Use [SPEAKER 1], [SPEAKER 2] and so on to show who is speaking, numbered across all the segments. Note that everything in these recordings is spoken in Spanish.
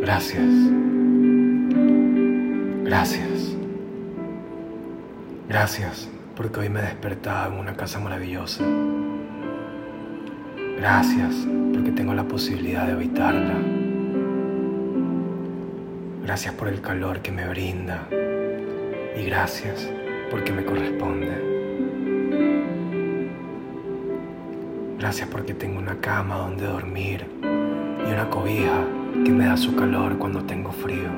[SPEAKER 1] Gracias. Gracias. Gracias porque hoy me he despertado en una casa maravillosa. Gracias porque tengo la posibilidad de habitarla. Gracias por el calor que me brinda. Y gracias porque me corresponde. Gracias porque tengo una cama donde dormir y una cobija que me da su calor cuando tengo frío.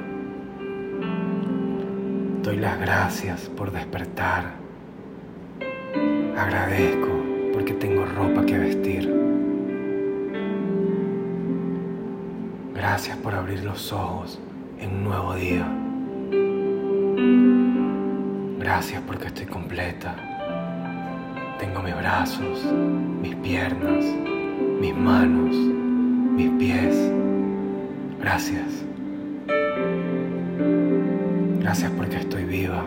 [SPEAKER 1] Doy las gracias por despertar. Agradezco porque tengo ropa que vestir. Gracias por abrir los ojos en un nuevo día. Gracias porque estoy completa. Tengo mis brazos, mis piernas, mis manos, mis pies. Gracias. Gracias porque estoy viva.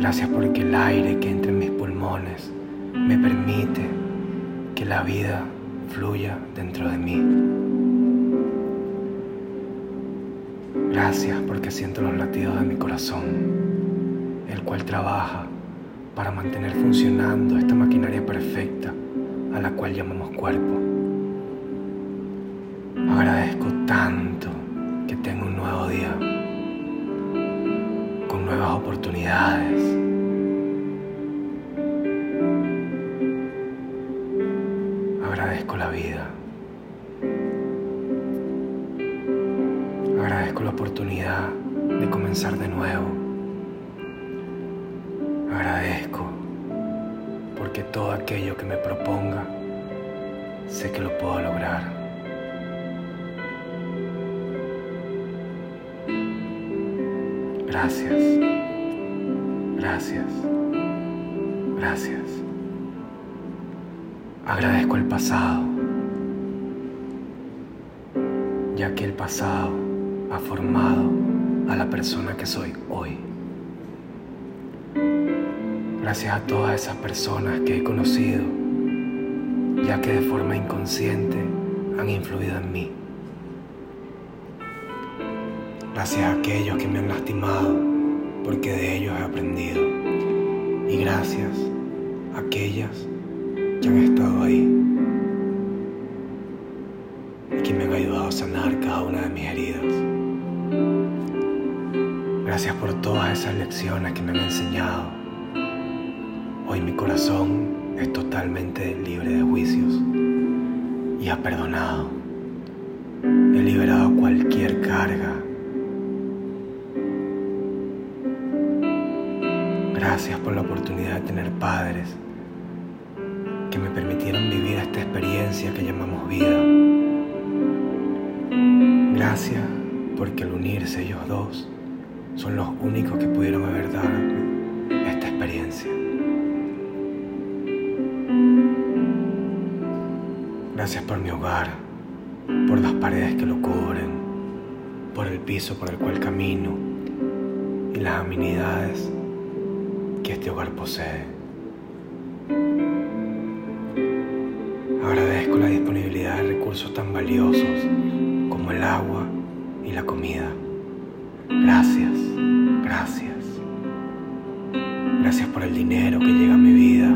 [SPEAKER 1] Gracias porque el aire que entra en mis pulmones me permite que la vida fluya dentro de mí. Gracias porque siento los latidos de mi corazón, el cual trabaja para mantener funcionando esta maquinaria perfecta a la cual llamamos cuerpo. Agradezco tanto que tengo un nuevo día, con nuevas oportunidades. Agradezco la vida. Agradezco la oportunidad de comenzar de nuevo. Agradezco porque todo aquello que me proponga, sé que lo puedo lograr. Gracias, gracias, gracias. Agradezco el pasado, ya que el pasado ha formado a la persona que soy hoy. Gracias a todas esas personas que he conocido, ya que de forma inconsciente han influido en mí. Gracias a aquellos que me han lastimado, porque de ellos he aprendido. Y gracias a aquellas que han estado ahí y que me han ayudado a sanar cada una de mis heridas. Gracias por todas esas lecciones que me han enseñado Hoy mi corazón es totalmente libre de juicios y ha perdonado. He liberado cualquier carga. Gracias por la oportunidad de tener padres que me permitieron vivir esta experiencia que llamamos vida. Gracias porque al unirse ellos dos son los únicos que pudieron haber dado esta experiencia. Gracias por mi hogar, por las paredes que lo cubren, por el piso por el cual camino y las amenidades que este hogar posee. Agradezco la disponibilidad de recursos tan valiosos como el agua y la comida. Gracias, gracias. Gracias por el dinero que llega a mi vida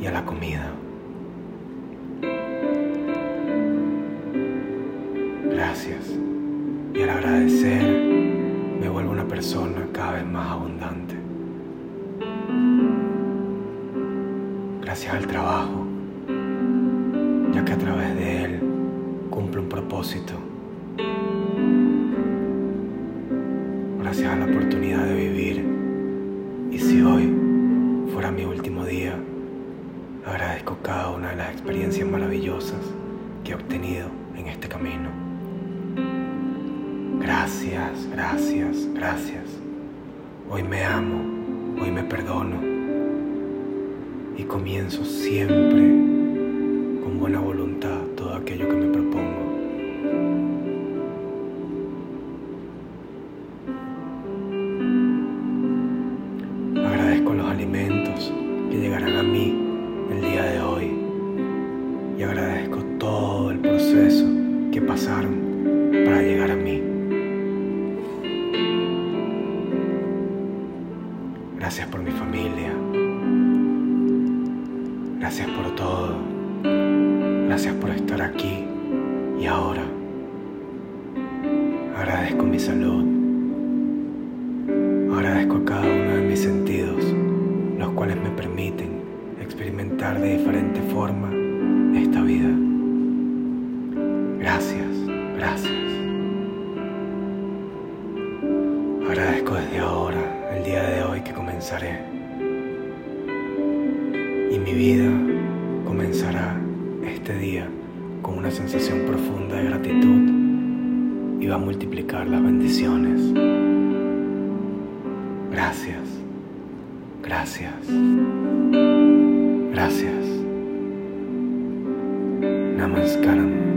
[SPEAKER 1] y a la comida. Gracias. Y al agradecer me vuelvo una persona cada vez más abundante. Gracias al trabajo, ya que a través de él cumple un propósito. Gracias a la oportunidad de vivir. Y si hoy fuera mi último día, agradezco cada una de las experiencias maravillosas que he obtenido en este camino. Gracias, gracias, gracias. Hoy me amo, hoy me perdono y comienzo siempre con buena voluntad todo aquello que me propongo. Agradezco los alimentos que llegarán a mí el día de hoy y agradezco todo el proceso que pasaron para llegar a mí. Gracias por mi familia, Gracias por todo. Gracias por estar aquí y ahora. Agradezco mi salud. Agradezco cada uno de mis sentidos, los cuales me permiten experimentar de diferente forma esta vida. Gracias, gracias. Agradezco desde ahora, el día de hoy que comenzaré mi vida comenzará este día con una sensación profunda de gratitud y va a multiplicar las bendiciones. Gracias, gracias, gracias. Namaskaram.